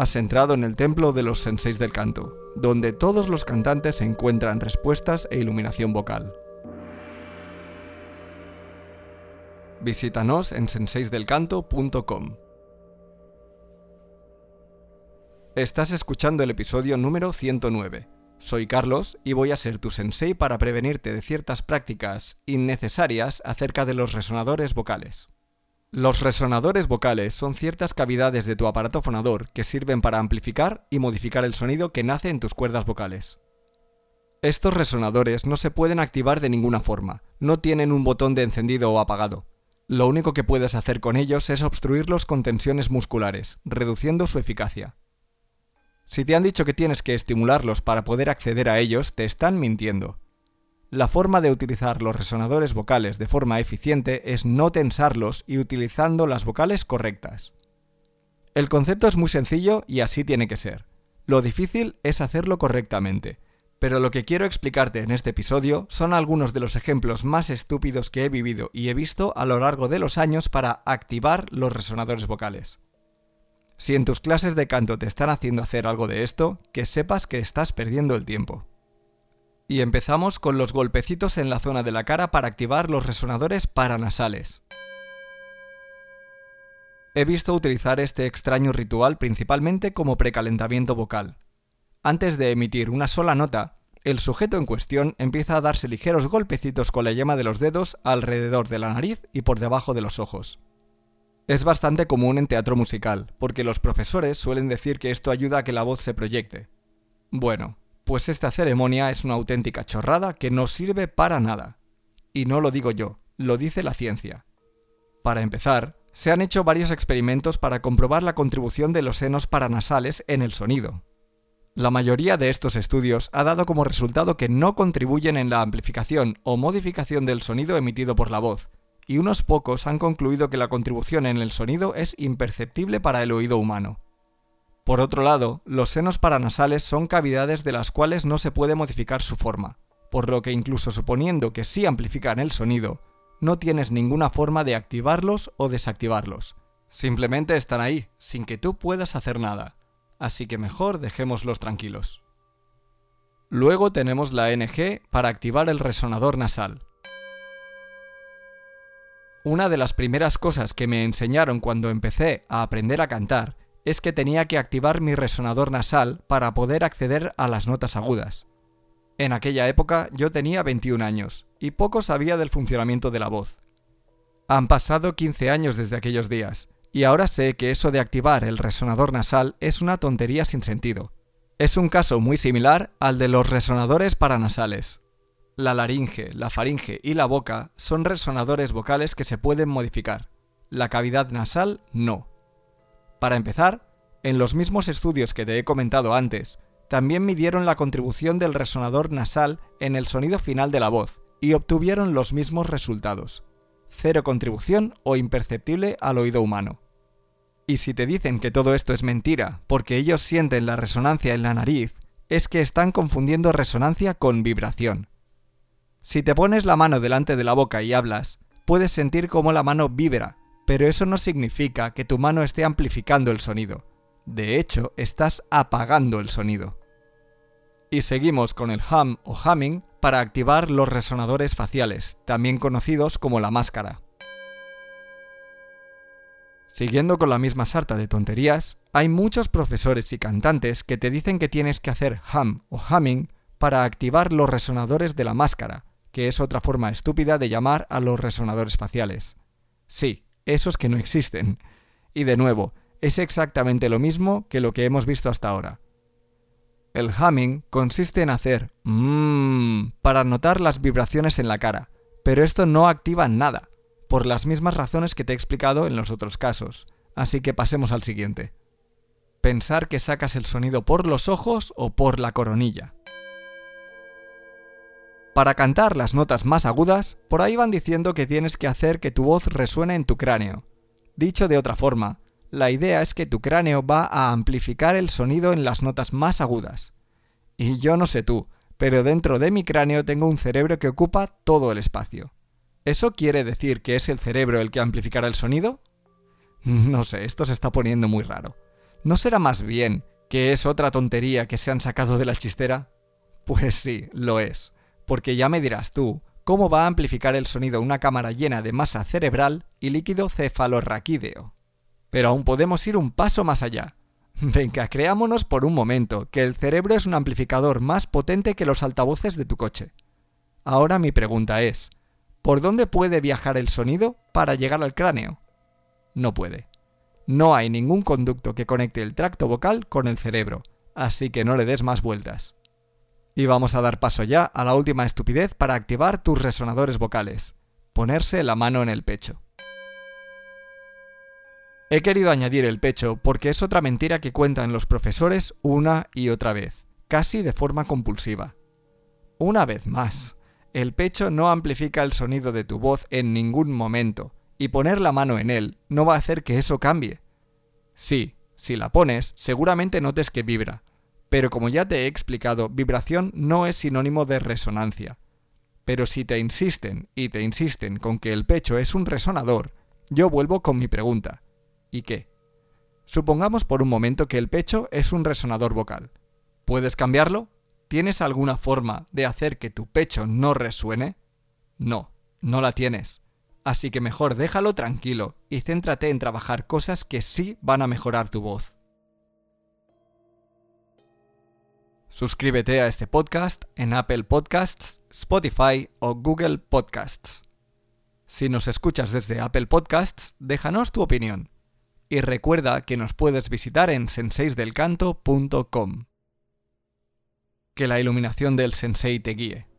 Has entrado en el templo de los senseis del canto, donde todos los cantantes encuentran respuestas e iluminación vocal. Visítanos en senseisdelcanto.com. Estás escuchando el episodio número 109. Soy Carlos y voy a ser tu sensei para prevenirte de ciertas prácticas innecesarias acerca de los resonadores vocales. Los resonadores vocales son ciertas cavidades de tu aparato fonador que sirven para amplificar y modificar el sonido que nace en tus cuerdas vocales. Estos resonadores no se pueden activar de ninguna forma, no tienen un botón de encendido o apagado. Lo único que puedes hacer con ellos es obstruirlos con tensiones musculares, reduciendo su eficacia. Si te han dicho que tienes que estimularlos para poder acceder a ellos, te están mintiendo. La forma de utilizar los resonadores vocales de forma eficiente es no tensarlos y utilizando las vocales correctas. El concepto es muy sencillo y así tiene que ser. Lo difícil es hacerlo correctamente, pero lo que quiero explicarte en este episodio son algunos de los ejemplos más estúpidos que he vivido y he visto a lo largo de los años para activar los resonadores vocales. Si en tus clases de canto te están haciendo hacer algo de esto, que sepas que estás perdiendo el tiempo. Y empezamos con los golpecitos en la zona de la cara para activar los resonadores paranasales. He visto utilizar este extraño ritual principalmente como precalentamiento vocal. Antes de emitir una sola nota, el sujeto en cuestión empieza a darse ligeros golpecitos con la yema de los dedos alrededor de la nariz y por debajo de los ojos. Es bastante común en teatro musical, porque los profesores suelen decir que esto ayuda a que la voz se proyecte. Bueno, pues esta ceremonia es una auténtica chorrada que no sirve para nada. Y no lo digo yo, lo dice la ciencia. Para empezar, se han hecho varios experimentos para comprobar la contribución de los senos paranasales en el sonido. La mayoría de estos estudios ha dado como resultado que no contribuyen en la amplificación o modificación del sonido emitido por la voz, y unos pocos han concluido que la contribución en el sonido es imperceptible para el oído humano. Por otro lado, los senos paranasales son cavidades de las cuales no se puede modificar su forma, por lo que incluso suponiendo que sí amplifican el sonido, no tienes ninguna forma de activarlos o desactivarlos. Simplemente están ahí, sin que tú puedas hacer nada. Así que mejor dejémoslos tranquilos. Luego tenemos la NG para activar el resonador nasal. Una de las primeras cosas que me enseñaron cuando empecé a aprender a cantar es que tenía que activar mi resonador nasal para poder acceder a las notas agudas. En aquella época yo tenía 21 años y poco sabía del funcionamiento de la voz. Han pasado 15 años desde aquellos días y ahora sé que eso de activar el resonador nasal es una tontería sin sentido. Es un caso muy similar al de los resonadores paranasales. La laringe, la faringe y la boca son resonadores vocales que se pueden modificar. La cavidad nasal no. Para empezar, en los mismos estudios que te he comentado antes, también midieron la contribución del resonador nasal en el sonido final de la voz y obtuvieron los mismos resultados. Cero contribución o imperceptible al oído humano. Y si te dicen que todo esto es mentira porque ellos sienten la resonancia en la nariz, es que están confundiendo resonancia con vibración. Si te pones la mano delante de la boca y hablas, puedes sentir cómo la mano vibra, pero eso no significa que tu mano esté amplificando el sonido. De hecho, estás apagando el sonido. Y seguimos con el hum o humming para activar los resonadores faciales, también conocidos como la máscara. Siguiendo con la misma sarta de tonterías, hay muchos profesores y cantantes que te dicen que tienes que hacer hum o humming para activar los resonadores de la máscara, que es otra forma estúpida de llamar a los resonadores faciales. Sí, esos que no existen. Y de nuevo, es exactamente lo mismo que lo que hemos visto hasta ahora. El humming consiste en hacer mmm para notar las vibraciones en la cara, pero esto no activa nada, por las mismas razones que te he explicado en los otros casos. Así que pasemos al siguiente. Pensar que sacas el sonido por los ojos o por la coronilla. Para cantar las notas más agudas, por ahí van diciendo que tienes que hacer que tu voz resuene en tu cráneo. Dicho de otra forma, la idea es que tu cráneo va a amplificar el sonido en las notas más agudas. Y yo no sé tú, pero dentro de mi cráneo tengo un cerebro que ocupa todo el espacio. ¿Eso quiere decir que es el cerebro el que amplificará el sonido? No sé, esto se está poniendo muy raro. ¿No será más bien que es otra tontería que se han sacado de la chistera? Pues sí, lo es. Porque ya me dirás tú, ¿cómo va a amplificar el sonido una cámara llena de masa cerebral y líquido cefalorraquídeo? Pero aún podemos ir un paso más allá. Venga, creámonos por un momento que el cerebro es un amplificador más potente que los altavoces de tu coche. Ahora mi pregunta es, ¿por dónde puede viajar el sonido para llegar al cráneo? No puede. No hay ningún conducto que conecte el tracto vocal con el cerebro, así que no le des más vueltas. Y vamos a dar paso ya a la última estupidez para activar tus resonadores vocales, ponerse la mano en el pecho. He querido añadir el pecho porque es otra mentira que cuentan los profesores una y otra vez, casi de forma compulsiva. Una vez más, el pecho no amplifica el sonido de tu voz en ningún momento, y poner la mano en él no va a hacer que eso cambie. Sí, si la pones, seguramente notes que vibra, pero como ya te he explicado, vibración no es sinónimo de resonancia. Pero si te insisten y te insisten con que el pecho es un resonador, yo vuelvo con mi pregunta. ¿Y qué? Supongamos por un momento que el pecho es un resonador vocal. ¿Puedes cambiarlo? ¿Tienes alguna forma de hacer que tu pecho no resuene? No, no la tienes. Así que mejor déjalo tranquilo y céntrate en trabajar cosas que sí van a mejorar tu voz. Suscríbete a este podcast en Apple Podcasts, Spotify o Google Podcasts. Si nos escuchas desde Apple Podcasts, déjanos tu opinión y recuerda que nos puedes visitar en senseisdelcanto.com. Que la iluminación del sensei te guíe.